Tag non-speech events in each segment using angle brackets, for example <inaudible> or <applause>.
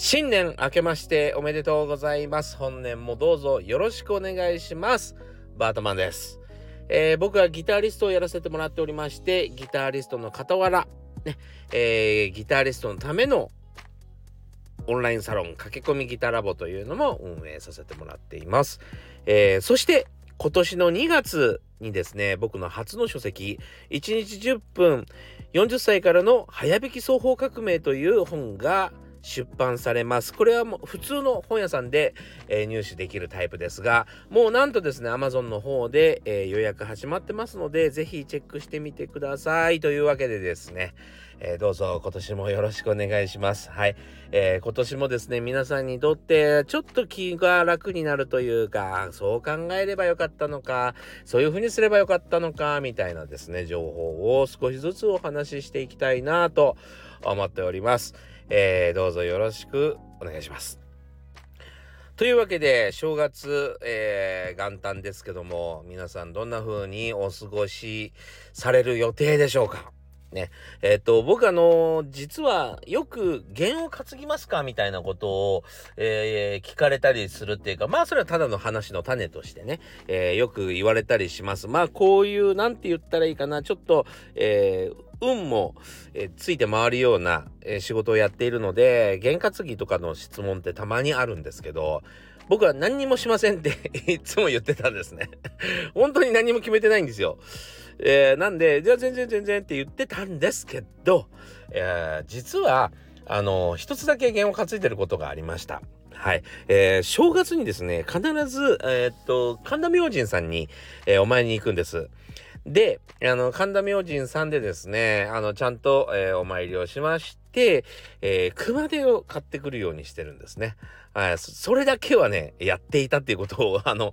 新年明けましておめでとうございます。本年もどうぞよろしくお願いします。バートマンです。えー、僕はギタリストをやらせてもらっておりまして、ギタリストの傍ら、ね、えー、ギタリストのためのオンラインサロン駆け込みギターラボというのも運営させてもらっています。えー、そして今年の2月にですね、僕の初の書籍、1日10分40歳からの早引き双方革命という本が出版されます。これはもう普通の本屋さんで、えー、入手できるタイプですが、もうなんとですね、Amazon の方で、えー、予約始まってますので、ぜひチェックしてみてください。というわけでですね、えー、どうぞ今年もよろしくお願いします。はい。えー、今年もですね、皆さんにとってちょっと気が楽になるというか、そう考えればよかったのか、そういうふうにすればよかったのか、みたいなですね、情報を少しずつお話ししていきたいなと思っております。えー、どうぞよろしくお願いします。というわけで正月、えー、元旦ですけども皆さんどんな風にお過ごしされる予定でしょうか？ね。えっ、ー、と、僕あの、実はよく弦を担ぎますかみたいなことを、えー、聞かれたりするっていうか、まあそれはただの話の種としてね、えよく言われたりします。まあこういう、なんて言ったらいいかな、ちょっと、え運も、えついて回るような、仕事をやっているので、験担ぎとかの質問ってたまにあるんですけど、僕は何にもしませんって <laughs> いつも言ってたんですね本当に何も決めてないんですよ。えー、なんで、じゃあ全然全然って言ってたんですけど、えー、実は、あの、一つだけ弦を担いでることがありました。はい。えー、正月にですね、必ず、えー、っと、神田明神さんに、えー、お参りに行くんです。で、あの、神田明神さんでですね、あの、ちゃんと、えー、お参りをしまして、えー、熊手を買ってくるようにしてるんですね。はい、それだけはね、やっていたっていうことを、<laughs> あの、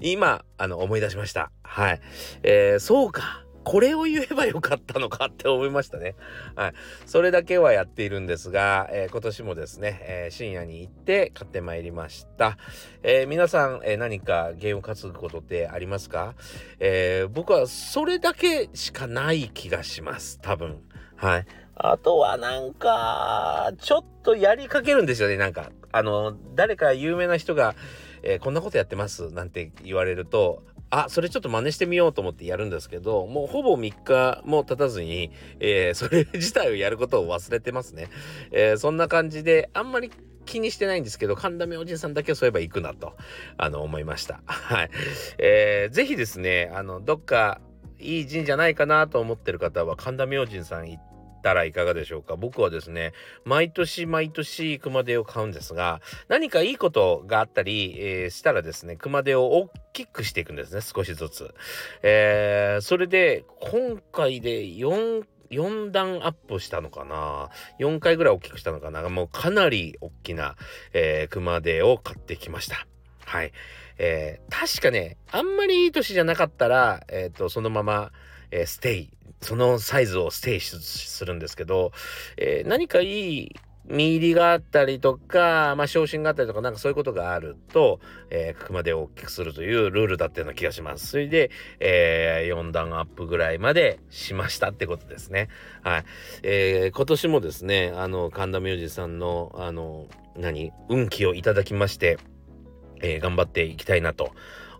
今、あの、思い出しました。はい。えー、そうか。これを言えばよかったのかって思いましたね。はい。それだけはやっているんですが、えー、今年もですね、えー、深夜に行って買ってまいりました。えー、皆さん、え何かゲームを担ぐことってありますか、え僕はそれだけしかない気がします。多分。はい。あとはなんか、ちょっとやりかけるんですよね。なんか、あの、誰か有名な人が、えー、こんなことやってますなんて言われると、あ、それちょっと真似してみようと思ってやるんですけど、もうほぼ3日も経たずに、えー、それ自体をやることを忘れてますね。えー、そんな感じで、あんまり気にしてないんですけど、神田明神さんだけそういえば行くなと、あの、思いました。<laughs> はい。えー、ぜひですね、あの、どっか、いい神社ないかなと思ってる方は神田明神さん行ってたらいかがでしょうか。僕はですね毎年毎年熊手を買うんですが何かいいことがあったり、えー、したらですね熊手を大きくしていくんですね少しずつ、えー、それで今回で4 4段アップしたのかな。4回ぐらい大きくしたのかな。もうかなり大きな、えー、熊手を買ってきました。はい。えー、確かね、あんまりいい年じゃなかったら、えっ、ー、と、そのまま、えー、ステイそのサイズをステイするんですけど、えー、何かいい見入りがあったりとか、まあ、昇進があったりとか、なんかそういうことがあると、えー、熊手を大きくするというルールだったような気がします。それで、えー、4段アップぐらいまでしましたってことですね。はい。えー、今年もですね、あの、神田明治さんの、あの、何運気をいただきまして、えー、頑張っていきたいなと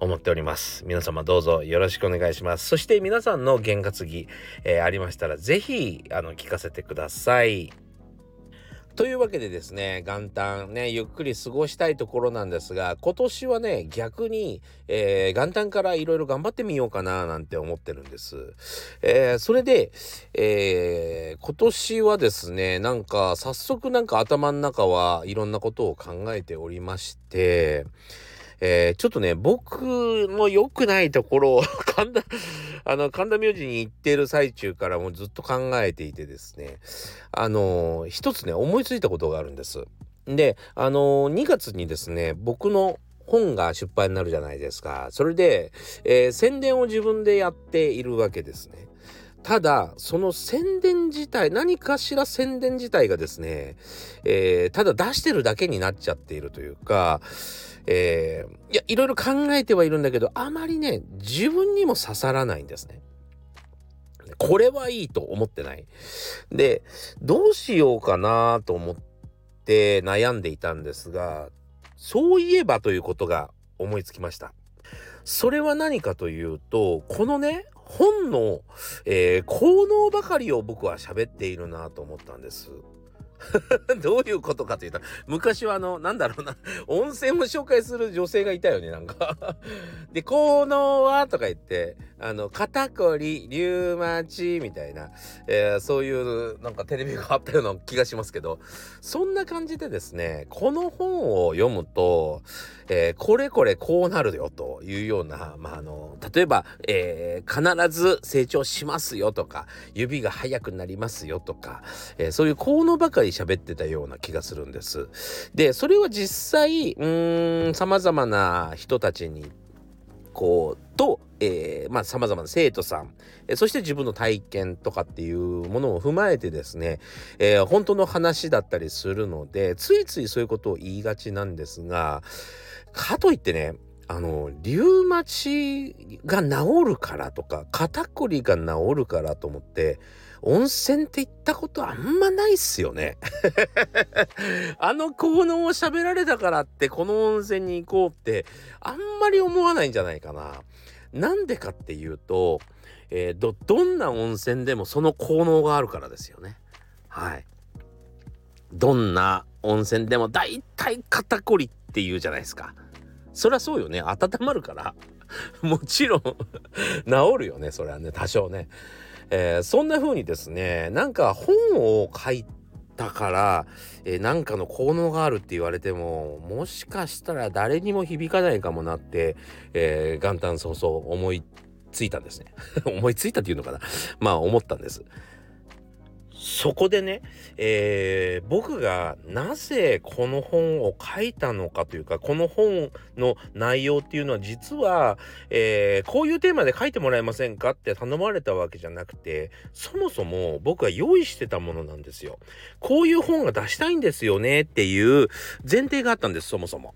思っております。皆様どうぞよろしくお願いします。そして皆さんの験担ぎ、えー、ありましたら是非あの聞かせてください。というわけでですね、元旦ね、ゆっくり過ごしたいところなんですが、今年はね、逆に、えー、元旦からいろいろ頑張ってみようかななんて思ってるんです。えー、それで、えー、今年はですね、なんか早速なんか頭の中はいろんなことを考えておりまして、えー、ちょっとね、僕も良くないところを神田、<laughs> あの、神田明神に行ってる最中からもずっと考えていてですね、あのー、一つね、思いついたことがあるんです。で、あのー、2月にですね、僕の本が出版になるじゃないですか。それで、えー、宣伝を自分でやっているわけですね。ただ、その宣伝自体、何かしら宣伝自体がですね、えー、ただ出してるだけになっちゃっているというか、えー、いや、いろいろ考えてはいるんだけど、あまりね、自分にも刺さらないんですね。これはいいと思ってない。で、どうしようかなと思って悩んでいたんですがそういえばということが思いつきました。それは何かというとこのね本の、えー、効能ばかりを僕は喋っているなと思ったんです。<laughs> どういうことかというと、昔はあの、なんだろうな、温泉を紹介する女性がいたよね、なんか。<laughs> で、効能はとか言って、あの、肩こり、リュウマチみたいな、えー、そういうなんかテレビがあったような気がしますけど、そんな感じでですね、この本を読むと、えー、これこれこうなるよというような、まあ、あの、例えば、えー、必ず成長しますよとか、指が速くなりますよとか、えそういう効能ばかり喋ってたような気がするんです。で、それは実際、うーん、様々な人たちにこうと、えー、まあ様々な生徒さん、え、そして自分の体験とかっていうものを踏まえてですね、えー、本当の話だったりするのでついついそういうことを言いがちなんですがかといってねあのリウマチが治るからとか肩こりが治るからと思って温泉って行ったことあんまないっすよね。<laughs> あの効能を喋られたからってこの温泉に行こうってあんまり思わないんじゃないかな。なんでかっていうと、えー、ど、どんな温泉でもその効能があるからですよね。はい。どんな温泉でも大体肩こりって言うじゃないですか。そりゃそうよね。温まるから。<laughs> もちろん <laughs> 治るよね。それはね、多少ね。えー、そんな風にですねなんか本を書いたから、えー、なんかの効能があるって言われてももしかしたら誰にも響かないかもなって、えー、元旦早々思いついたんですね。<laughs> 思いついたっていうのかな。<laughs> まあ思ったんです。そこでね、えー、僕がなぜこの本を書いたのかというかこの本の内容っていうのは実は、えー、こういうテーマで書いてもらえませんかって頼まれたわけじゃなくてそもそも僕は用意してたものなんですよ。こういう本が出したいんですよねっていう前提があったんですそもそも。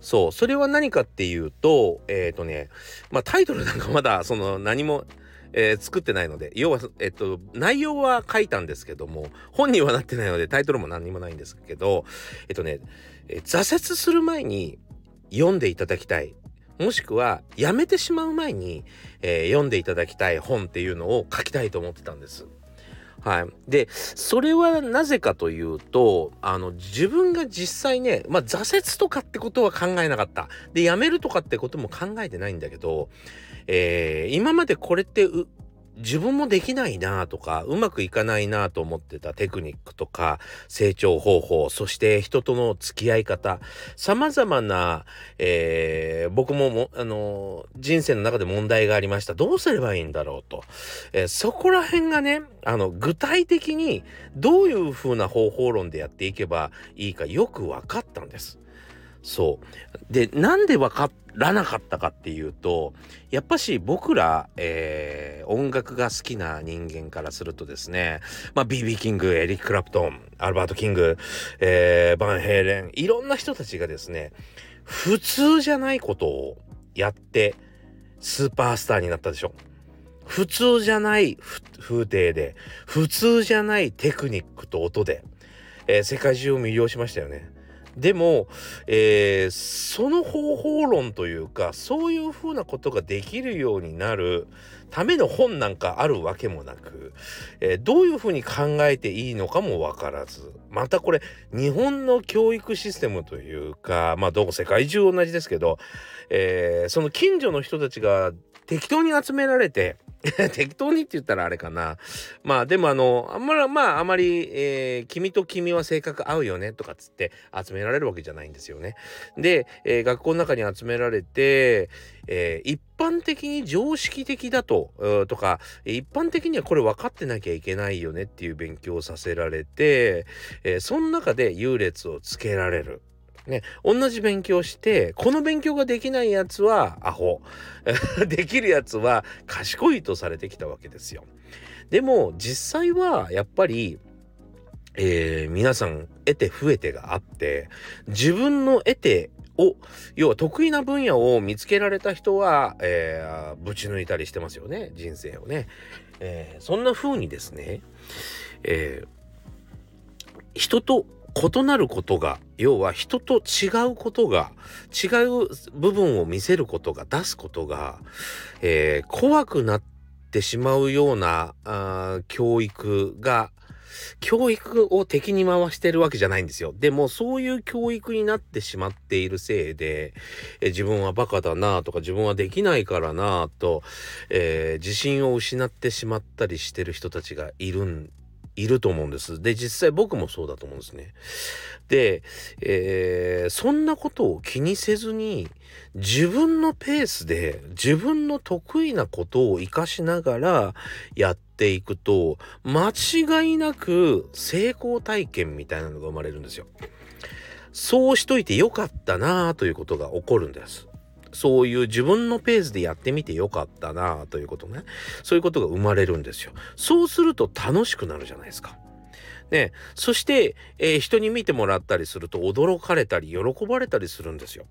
そうそれは何かっていうとえっ、ー、とねまあタイトルなんかまだその何もえー、作ってないので要は、えっと、内容は書いたんですけども本にはなってないのでタイトルも何にもないんですけどえっとね、えー、挫折する前に読んでいただきたいもしくはやめてしまう前に、えー、読んでいただきたい本っていうのを書きたいと思ってたんです。はい。で、それはなぜかというと、あの、自分が実際ね、まあ、挫折とかってことは考えなかった。で、やめるとかってことも考えてないんだけど、えー、今までこれって自分もできないなとかうまくいかないなと思ってたテクニックとか成長方法そして人との付き合い方様々な、えー、僕ももあの人生の中で問題がありましたどうすればいいんだろうと、えー、そこら辺がねあの具体的にどういう風な方法論でやっていけばいいかよく分かったんです。そう。で、なんで分からなかったかっていうと、やっぱし僕ら、えー、音楽が好きな人間からするとですね、まあ、BB キング、エリック・クラプトン、アルバート・キング、えー、バンヘイレン、いろんな人たちがですね、普通じゃないことをやって、スーパースターになったでしょ。普通じゃない風景で、普通じゃないテクニックと音で、えー、世界中を魅了しましたよね。でも、えー、その方法論というかそういうふうなことができるようになるための本なんかあるわけもなく、えー、どういうふうに考えていいのかもわからずまたこれ日本の教育システムというかまあどこ世界中同じですけど、えー、その近所の人たちが適当に集められて <laughs> 適当にって言ったらあれかな。まあでもあの、あんまり、まああまり、えー、君と君は性格合うよねとかっつって集められるわけじゃないんですよね。で、えー、学校の中に集められて、えー、一般的に常識的だと、とか、一般的にはこれ分かってなきゃいけないよねっていう勉強をさせられて、えー、その中で優劣をつけられる。ね、同じ勉強してこの勉強ができないやつはアホ <laughs> できるやつは賢いとされてきたわけですよ。でも実際はやっぱり、えー、皆さん得て増えてがあって自分の得てを要は得意な分野を見つけられた人は、えー、ぶち抜いたりしてますよね人生をね。えー、そんな風にですね、えー、人と異なることが要は人と違うことが違う部分を見せることが出すことが、えー、怖くなってしまうようなあ教育が教育を敵に回してるわけじゃないんですよ。でもそういう教育になってしまっているせいで、え自分はバカだなとか自分はできないからなと、えー、自信を失ってしまったりしてる人たちがいるんいると思うんです。で、実際僕もそうだと思うんですね。で、えー、そんなことを気にせずに、自分のペースで自分の得意なことを活かしながらやっていくと、間違いなく成功体験みたいなのが生まれるんですよ。そうしといてよかったなぁということが起こるんです。そういう自分のペースでやってみてよかったなということね。そういうことが生まれるんですよ。そうすると楽しくなるじゃないですか。ね、そして、えー、人に見てもらったりすると驚かれたり喜ばれたりするんですよ。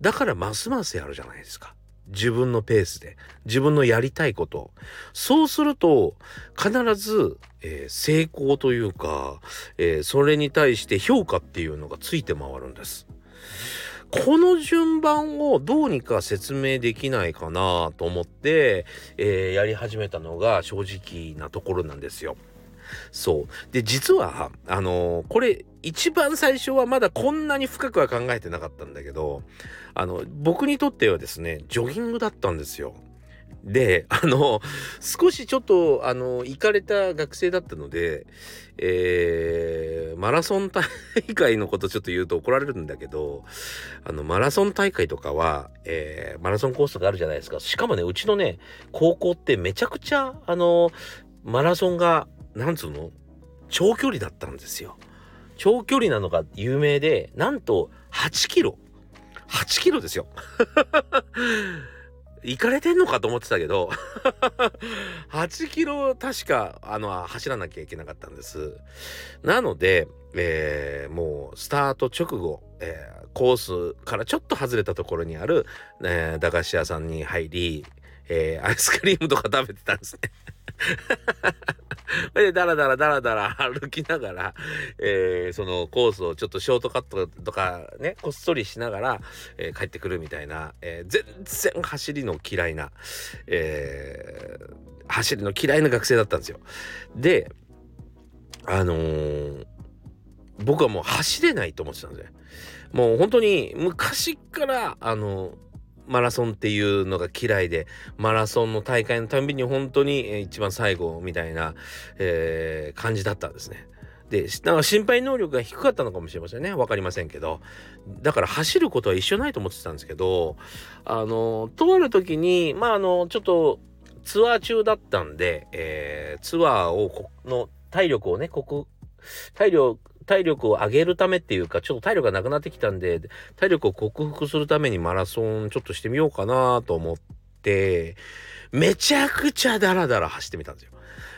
だからますますやるじゃないですか。自分のペースで自分のやりたいことそうすると必ず、えー、成功というか、えー、それに対して評価っていうのがついて回るんです。この順番をどうにか説明できないかなと思って、えー、やり始めたのが正直なところなんですよ。そう。で、実は、あのー、これ、一番最初はまだこんなに深くは考えてなかったんだけど、あの、僕にとってはですね、ジョギングだったんですよ。で、あの、少しちょっと、あの、行かれた学生だったので、えー、マラソン大会のことちょっと言うと怒られるんだけど、あの、マラソン大会とかは、えー、マラソンコースがあるじゃないですか。しかもね、うちのね、高校ってめちゃくちゃ、あの、マラソンが、なんつうの長距離だったんですよ。長距離なのが有名で、なんと8キロ。8キロですよ。行かれてんのかと思ってたけど <laughs> 8キロ確かあの走らなきゃいけなかったんです。なので、えー、もうスタート直後、えー、コースからちょっと外れたところにある、えー、駄菓子屋さんに入り、えー、アイスクリームとか食べてたんですね <laughs> で、だらだらだらだら歩きながら、えー、そのコースをちょっとショートカットとかね、こっそりしながら、えー、帰ってくるみたいな、えー、全然走りの嫌いな、え、走りの嫌いな学生だったんですよ。で、あの、僕はもう走れないと思ってたんですよ。もう本当に昔から、あのマラソンっていうのが嫌いでマラソンの大会のたんびに本当に一番最後みたいな、えー、感じだったんですね。で、なんか心配能力が低かったのかもしれませんね。わかりませんけど。だから走ることは一緒ないと思ってたんですけど、あの、とある時に、まあ、あの、ちょっとツアー中だったんで、えー、ツアーをの体力をね、ここ、体力、体力を上げるためっていうか、ちょっと体力がなくなってきたんで、体力を克服するためにマラソンちょっとしてみようかなと思って、めちゃくちゃダラダラ走ってみたんですよ。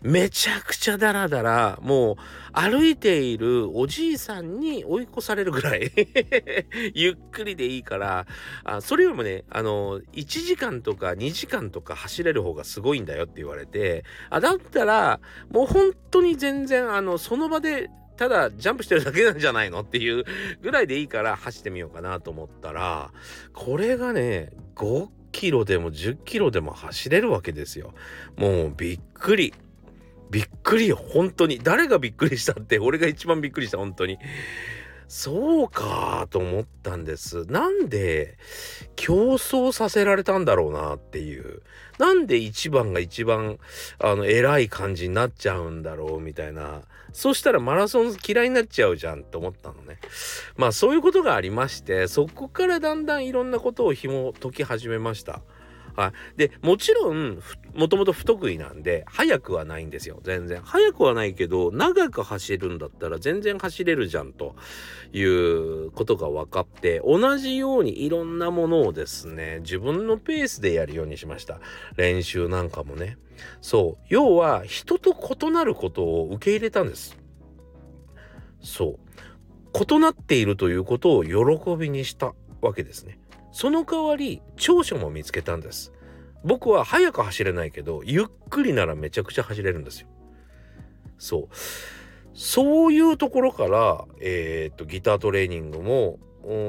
めちゃくちゃダラダラ、もう歩いているおじいさんに追い越されるぐらい <laughs> ゆっくりでいいからあ、それよりもね、あの、1時間とか2時間とか走れる方がすごいんだよって言われて、あ、だったら、もう本当に全然、あの、その場でただジャンプしてるだけなんじゃないのっていうぐらいでいいから走ってみようかなと思ったらこれがね5キロでも10キロでも走れるわけですよ。もうびっくり。びっくりよ本当に誰がびっくりしたって俺が一番びっくりした本当にそうかと思ったんです。なんで競争させられたんだろうなっていう。なんで一番が一番あの偉い感じになっちゃうんだろうみたいな。そしたらマラソン嫌いになっちゃうじゃんと思ったのね。まあそういうことがありましてそこからだんだんいろんなことを紐解き始めました。はい。で、もちろん、もともと不得意なんで、速くはないんですよ。全然。速くはないけど、長く走るんだったら全然走れるじゃんということが分かって、同じようにいろんなものをですね、自分のペースでやるようにしました。練習なんかもね。そう。要は、人と異なることを受け入れたんです。そう。異なっているということを喜びにしたわけですね。その代わり長所も見つけたんです。僕は速く走れないけどゆっくりならめちゃくちゃ走れるんですよ。そう。そういうところから、えー、っとギタートレーニングも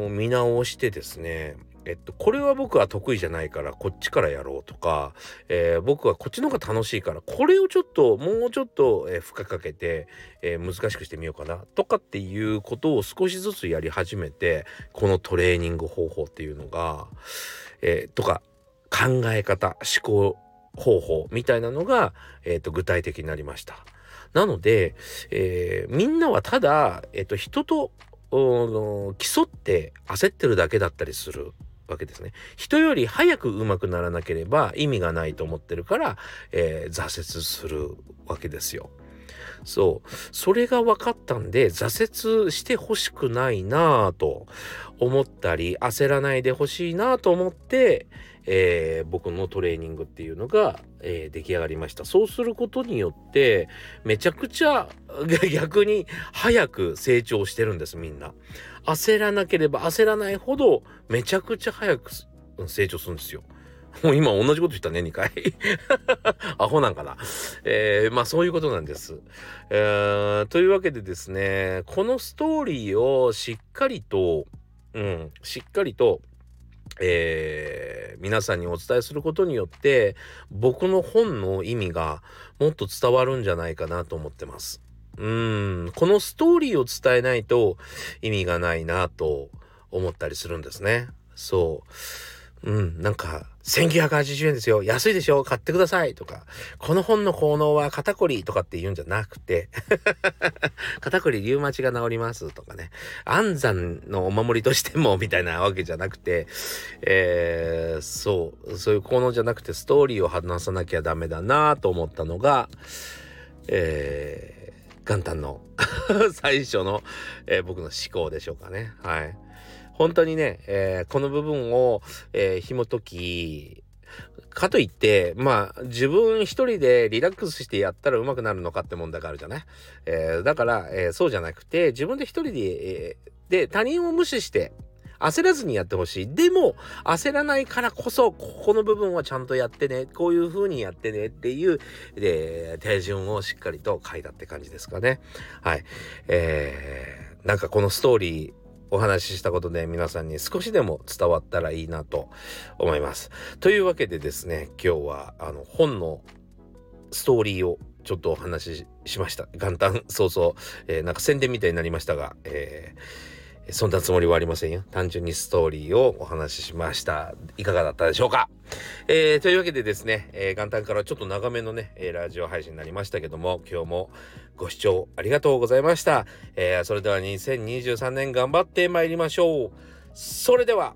見直してですねえっと、これは僕は得意じゃないからこっちからやろうとか、えー、僕はこっちの方が楽しいからこれをちょっともうちょっと、えー、負荷かけて、えー、難しくしてみようかなとかっていうことを少しずつやり始めてこのトレーニング方法っていうのが、えとか考え方思考方法みたいなのが、えーと、具体的になりました。なので、えみんなはただ、えっと、人と競って焦ってるだけだったりするわけですね。人より早く上手くならなければ意味がないと思ってるから、えー、挫折するわけですよ。そう。それが分かったんで、挫折してほしくないなぁと思ったり、焦らないでほしいなと思って、えー、僕のトレーニングっていうのが、えー、出来上がりました。そうすることによって、めちゃくちゃ <laughs> 逆に早く成長してるんです、みんな。焦らなければ焦らないほど、めちゃくちゃ早く成長するんですよ。もう今同じこと言ったね、2回。<laughs> アホなんかな。えー、まあそういうことなんです。えー、というわけでですね、このストーリーをしっかりと、うん、しっかりと、えー、皆さんにお伝えすることによって僕の本の意味がもっと伝わるんじゃないかなと思ってます。うんこのストーリーを伝えないと意味がないなと思ったりするんですね。そう。うん、なんか、1980円ですよ。安いでしょ？買ってくださいとか、この本の効能は肩こりとかって言うんじゃなくて <laughs> 肩こりリウマチが治りますとかね、安産のお守りとしてもみたいなわけじゃなくて、えー、そう、そういう効能じゃなくてストーリーを話さなきゃダメだなと思ったのが、えー、元旦の <laughs> 最初の、えー、僕の思考でしょうかね。はい。本当にね、えー、この部分を、えー、紐解き、かといって、まあ、自分一人でリラックスしてやったら上手くなるのかって問題があるじゃない、えー、だから、えー、そうじゃなくて、自分で一人で、えー、で、他人を無視して、焦らずにやってほしい。でも、焦らないからこそ、ここの部分はちゃんとやってね。こういう風にやってねっていう、で、手順をしっかりと書いたって感じですかね。はい。えー、なんかこのストーリー、お話ししたことで皆さんに少しでも伝わったらいいなと思います。というわけでですね今日はあの本のストーリーをちょっとお話ししました。元旦早々、えー、なんか宣伝みたいになりましたが、えーそんなつもりはありませんよ。単純にストーリーをお話ししました。いかがだったでしょうか？えー、というわけでですね、えー、元旦からちょっと長めのね、えー、ラジオ配信になりましたけども、今日もご視聴ありがとうございました。えー、それでは2023年頑張ってまいりましょう。それでは、